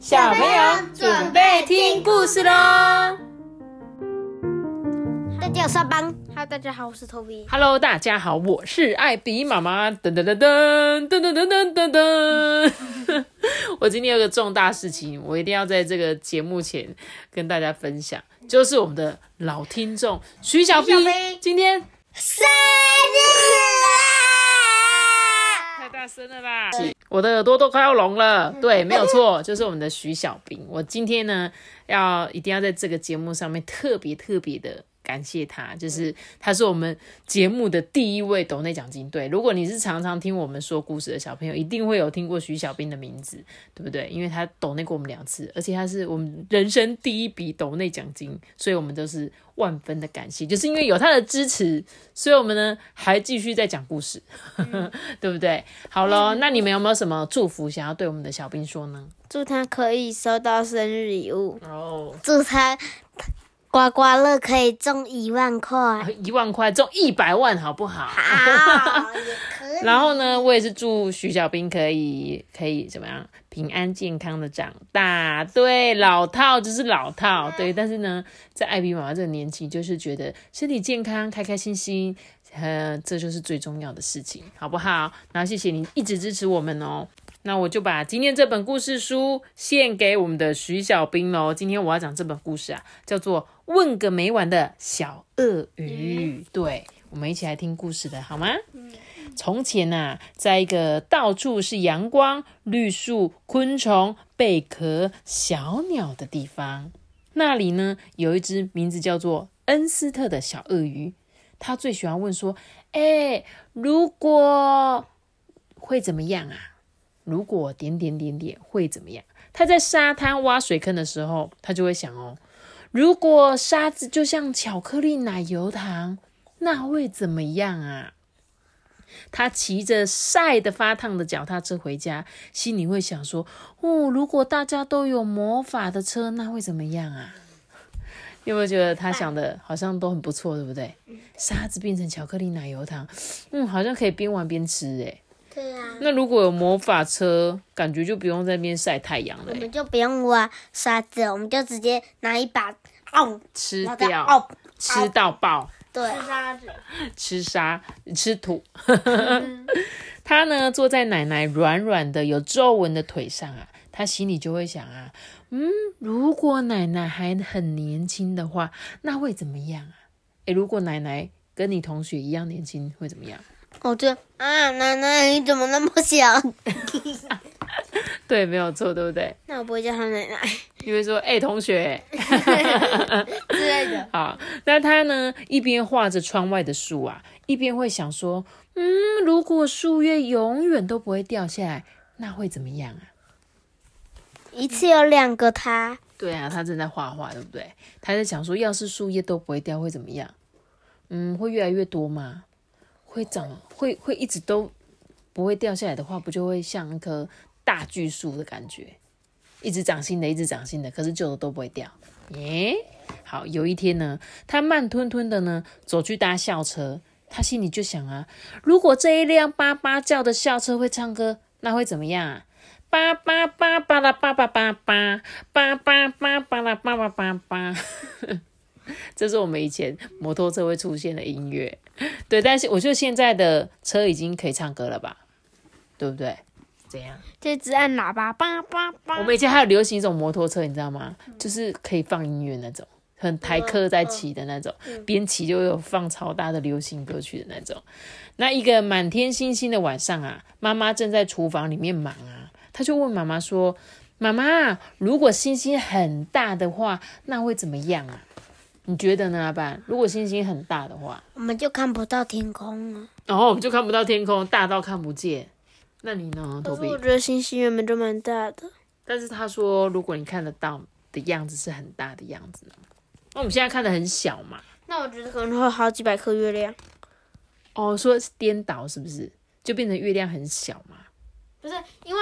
小朋友准备听故事喽！大家好，上班。Hello，大家好，我是头皮。Hello，大家好，我是艾比妈妈。噔噔噔噔噔噔噔噔噔。我今天有个重大事情，我一定要在这个节目前跟大家分享，就是我们的老听众徐小兵今天生日。大声了吧！我的耳朵都快要聋了。对，没有错，就是我们的徐小兵。我今天呢，要一定要在这个节目上面特别特别的。感谢他，就是他是我们节目的第一位抖内奖金。对，如果你是常常听我们说故事的小朋友，一定会有听过徐小兵的名字，对不对？因为他抖内过我们两次，而且他是我们人生第一笔抖内奖金，所以我们都是万分的感谢。就是因为有他的支持，所以我们呢还继续在讲故事，对不对？好了，那你们有没有什么祝福想要对我们的小兵说呢？祝他可以收到生日礼物哦，祝他。刮刮乐可以中一万块，一万块中一百万，好不好？好，然后呢，我也是祝徐小兵可以可以怎么样，平安健康的长大。对，老套就是老套，对。但是呢，在艾比妈妈这个年纪，就是觉得身体健康、开开心心，呃，这就是最重要的事情，好不好？然后谢谢你一直支持我们哦。那我就把今天这本故事书献给我们的徐小兵喽。今天我要讲这本故事啊，叫做《问个没完的小鳄鱼》。对，我们一起来听故事的好吗？从前呐，在一个到处是阳光、绿树、昆虫、贝壳、小鸟的地方，那里呢，有一只名字叫做恩斯特的小鳄鱼。他最喜欢问说：“哎，如果会怎么样啊？”如果点点点点会怎么样？他在沙滩挖水坑的时候，他就会想哦，如果沙子就像巧克力奶油糖，那会怎么样啊？他骑着晒得发烫的脚踏车回家，心里会想说：哦，如果大家都有魔法的车，那会怎么样啊？有没有觉得他想的好像都很不错，对不对？沙子变成巧克力奶油糖，嗯，好像可以边玩边吃，诶对啊，那如果有魔法车，感觉就不用在那边晒太阳了。我们就不用挖沙子，我们就直接拿一把哦吃掉，哦吃到爆。对，吃沙子，吃沙，吃土。他呢，坐在奶奶软软的、有皱纹的腿上啊，他心里就会想啊，嗯，如果奶奶还很年轻的话，那会怎么样啊？诶，如果奶奶跟你同学一样年轻，会怎么样？哦，对啊，奶奶你怎么那么小？对，没有错，对不对？那我不会叫他奶奶，你会说哎，同学 之类的。好，那他呢，一边画着窗外的树啊，一边会想说，嗯，如果树叶永远都不会掉下来，那会怎么样啊？一次有两个他。对啊，他正在画画，对不对？他在想说，要是树叶都不会掉，会怎么样？嗯，会越来越多吗？会长会会一直都不会掉下来的话，不就会像一棵大巨树的感觉，一直长新的，一直长新的，可是旧的都不会掉。耶，好，有一天呢，他慢吞吞的呢走去搭校车，他心里就想啊，如果这一辆叭叭叫的校车会唱歌，那会怎么样啊？叭叭叭叭啦叭叭叭叭叭叭叭叭啦叭叭叭叭。这是我们以前摩托车会出现的音乐，对，但是我觉得现在的车已经可以唱歌了吧，对不对？怎样？就只按喇叭，叭叭叭。我们以前还有流行一种摩托车，你知道吗？就是可以放音乐那种，很台客在骑的那种，边骑就有放超大的流行歌曲的那种。那一个满天星星的晚上啊，妈妈正在厨房里面忙啊，她就问妈妈说：“妈妈，如果星星很大的话，那会怎么样啊？”你觉得呢，阿班？如果星星很大的话，我们就看不到天空了。哦，我们就看不到天空，大到看不见。那你呢，头皮？我觉得星星原本就蛮大的。但是他说，如果你看得到的样子是很大的样子呢？那我们现在看的很小嘛？那我觉得可能会好几百颗月亮。哦，说是颠倒是不是？就变成月亮很小嘛？不是，因为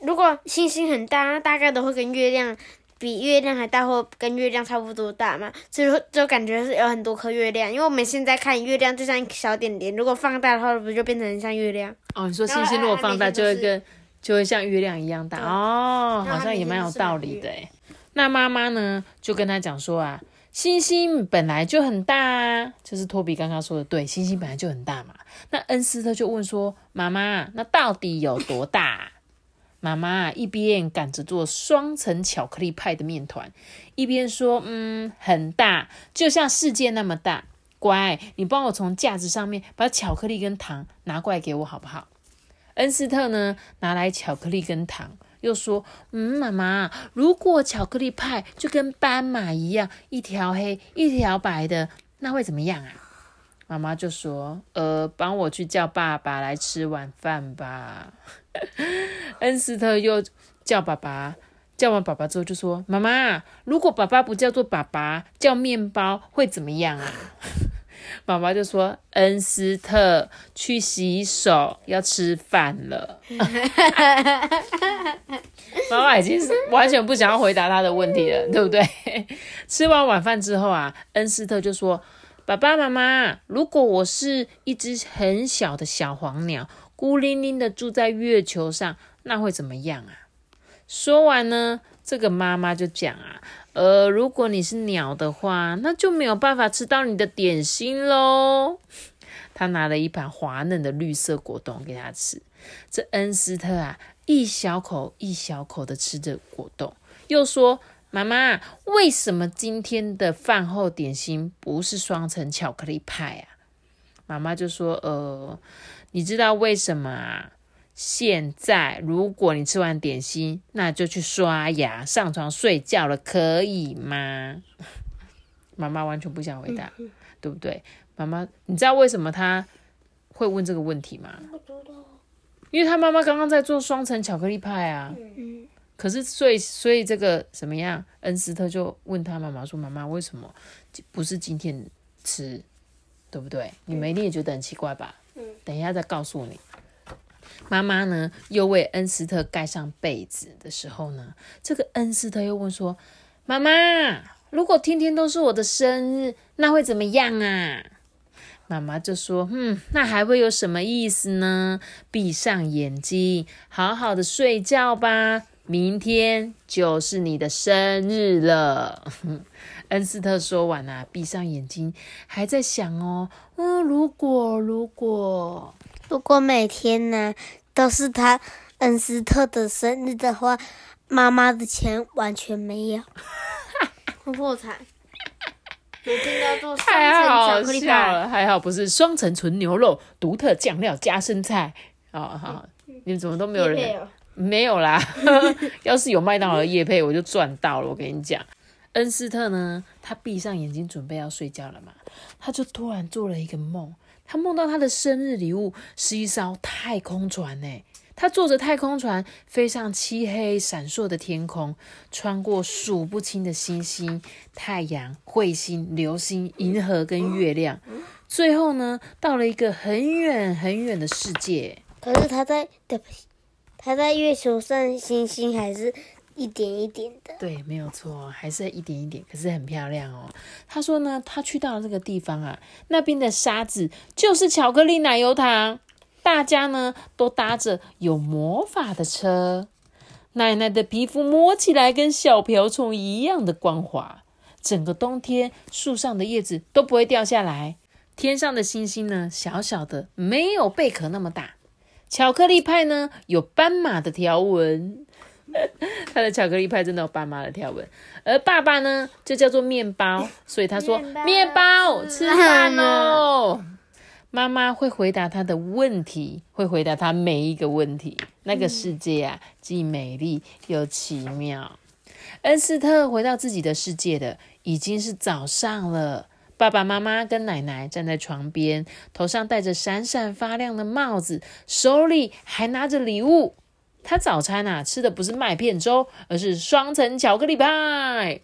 如果星星很大，那大概都会跟月亮。比月亮还大，或跟月亮差不多大嘛，所以说就感觉是有很多颗月亮。因为我们现在看月亮就像一个小点点，如果放大的话，不就变成像月亮？哦，你说星星如果放大就会跟就会像月亮一样大哦，好像也蛮有道理的诶。那妈妈呢，就跟他讲说啊，星星本来就很大啊，就是托比刚刚说的对，星星本来就很大嘛。那恩斯特就问说，妈妈，那到底有多大啊？妈妈一边赶着做双层巧克力派的面团，一边说：“嗯，很大，就像世界那么大。乖，你帮我从架子上面把巧克力跟糖拿过来给我好不好？”恩斯特呢，拿来巧克力跟糖，又说：“嗯，妈妈，如果巧克力派就跟斑马一样，一条黑一条白的，那会怎么样啊？”妈妈就说：“呃，帮我去叫爸爸来吃晚饭吧。”恩斯特又叫爸爸，叫完爸爸之后就说：“妈妈，如果爸爸不叫做爸爸，叫面包会怎么样啊？” 妈妈就说：“恩斯特，去洗手，要吃饭了。”妈妈已经是完全不想要回答他的问题了，对不对？吃完晚饭之后啊，恩斯特就说：“爸爸妈妈，如果我是一只很小的小黄鸟，孤零零的住在月球上，那会怎么样啊？”说完呢，这个妈妈就讲啊，呃，如果你是鸟的话，那就没有办法吃到你的点心喽。他拿了一盘滑嫩的绿色果冻给他吃。这恩斯特啊，一小口一小口的吃着果冻，又说：“妈妈，为什么今天的饭后点心不是双层巧克力派啊？”妈妈就说：“呃，你知道为什么啊？”现在，如果你吃完点心，那就去刷牙、上床睡觉了，可以吗？妈妈完全不想回答，对不对？妈妈，你知道为什么他会问这个问题吗？不知道。因为他妈妈刚刚在做双层巧克力派啊。嗯，可是，所以，所以这个什么样？恩斯特就问他妈妈说：“妈妈，为什么不是今天吃？对不对？你们一定也觉得很奇怪吧？嗯，等一下再告诉你。”妈妈呢，又为恩斯特盖上被子的时候呢，这个恩斯特又问说：“妈妈，如果天天都是我的生日，那会怎么样啊？”妈妈就说：“嗯，那还会有什么意思呢？闭上眼睛，好好的睡觉吧。明天就是你的生日了。”恩斯特说完啊，闭上眼睛，还在想哦，嗯，如果如果。如果每天呢都是他恩斯特的生日的话，妈妈的钱完全没有，会破产。每天都要做双太层好巧克力笑派，了，还好不是双层纯牛肉，独特酱料加生菜。哦，好，你们怎么都没有人？没有啦，要是有麦当劳的叶配，我就赚到了。我跟你讲，恩斯特呢，他闭上眼睛准备要睡觉了嘛，他就突然做了一个梦，他梦到他的生日礼物是一艘太空船呢。他坐着太空船飞上漆黑闪烁的天空，穿过数不清的星星、太阳、彗星、流星、银河跟月亮，最后呢，到了一个很远很远的世界。可是他在，他在月球上星星还是一点一点的。对，没有错，还是一点一点，可是很漂亮哦。他说呢，他去到了这个地方啊，那边的沙子就是巧克力奶油糖，大家呢都搭着有魔法的车，奶奶的皮肤摸起来跟小瓢虫一样的光滑，整个冬天树上的叶子都不会掉下来，天上的星星呢小小的，没有贝壳那么大。巧克力派呢有斑马的条纹，他的巧克力派真的有斑马的条纹，而爸爸呢就叫做面包，所以他说面包面包吃饭哦。妈妈会回答他的问题，会回答他每一个问题。那个世界啊，既美丽又奇妙。恩斯特回到自己的世界的，已经是早上了。爸爸妈妈跟奶奶站在床边，头上戴着闪闪发亮的帽子，手里还拿着礼物。他早餐啊吃的不是麦片粥，而是双层巧克力派。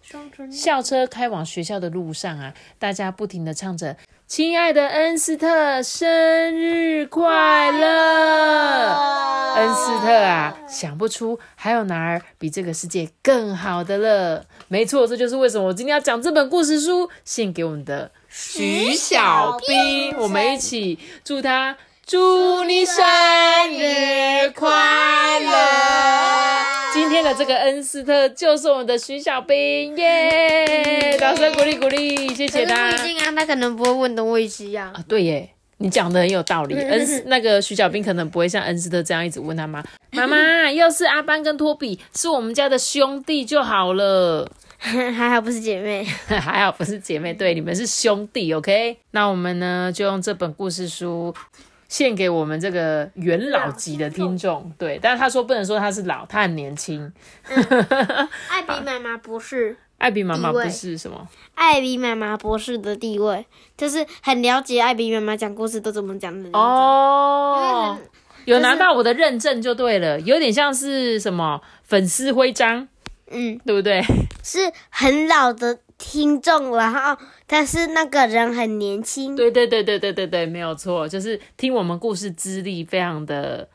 校车开往学校的路上啊，大家不停的唱着“亲爱的恩斯特，生日快乐！”恩斯特啊，想不出还有哪儿比这个世界更好的了。没错，这就是为什么我今天要讲这本故事书，献给我们的徐小兵。我们一起祝他祝你生日快乐！今天的这个恩斯特就是我们的徐小兵，耶！掌声鼓励鼓励，谢谢他。不一定啊，他可能不会问东问西呀。啊，对耶，你讲的很有道理。恩斯那个徐小兵可能不会像恩斯特这样一直问他妈，妈妈，要是阿班跟托比是我们家的兄弟就好了。还好不是姐妹。还好不是姐妹，对，你们是兄弟，OK？那我们呢，就用这本故事书献给我们这个元老级的听众，对。但是他说不能说他是老，他很年轻。艾比妈妈博士，艾比妈妈不是什么？艾比妈妈博士的地位，就是很了解艾比妈妈讲故事都怎么讲的。哦，有拿到我的认证就对了，有点像是什么粉丝徽章，嗯，对不对？是很老的听众，然后但是那个人很年轻。对对对对对对对，没有错，就是听我们故事资历非常的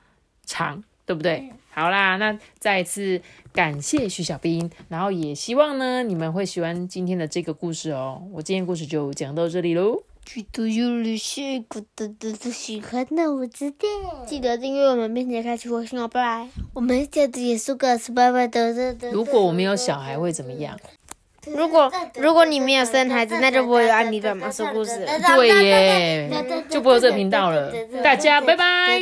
长，对不对？好啦，那再一次感谢徐小兵，然后也希望呢你们会喜欢今天的这个故事哦。我今天故事就讲到这里喽。觉得有了些股的的的喜欢的，我知道。记得订阅我们，并且开启微信哦，拜拜。我们下次也是个是拜拜的。如果我没有小孩会怎么样？如果如果你没有生孩子，那就不会有安妮的妈说故事了。对耶，就不会有这个频道了。大家。拜拜。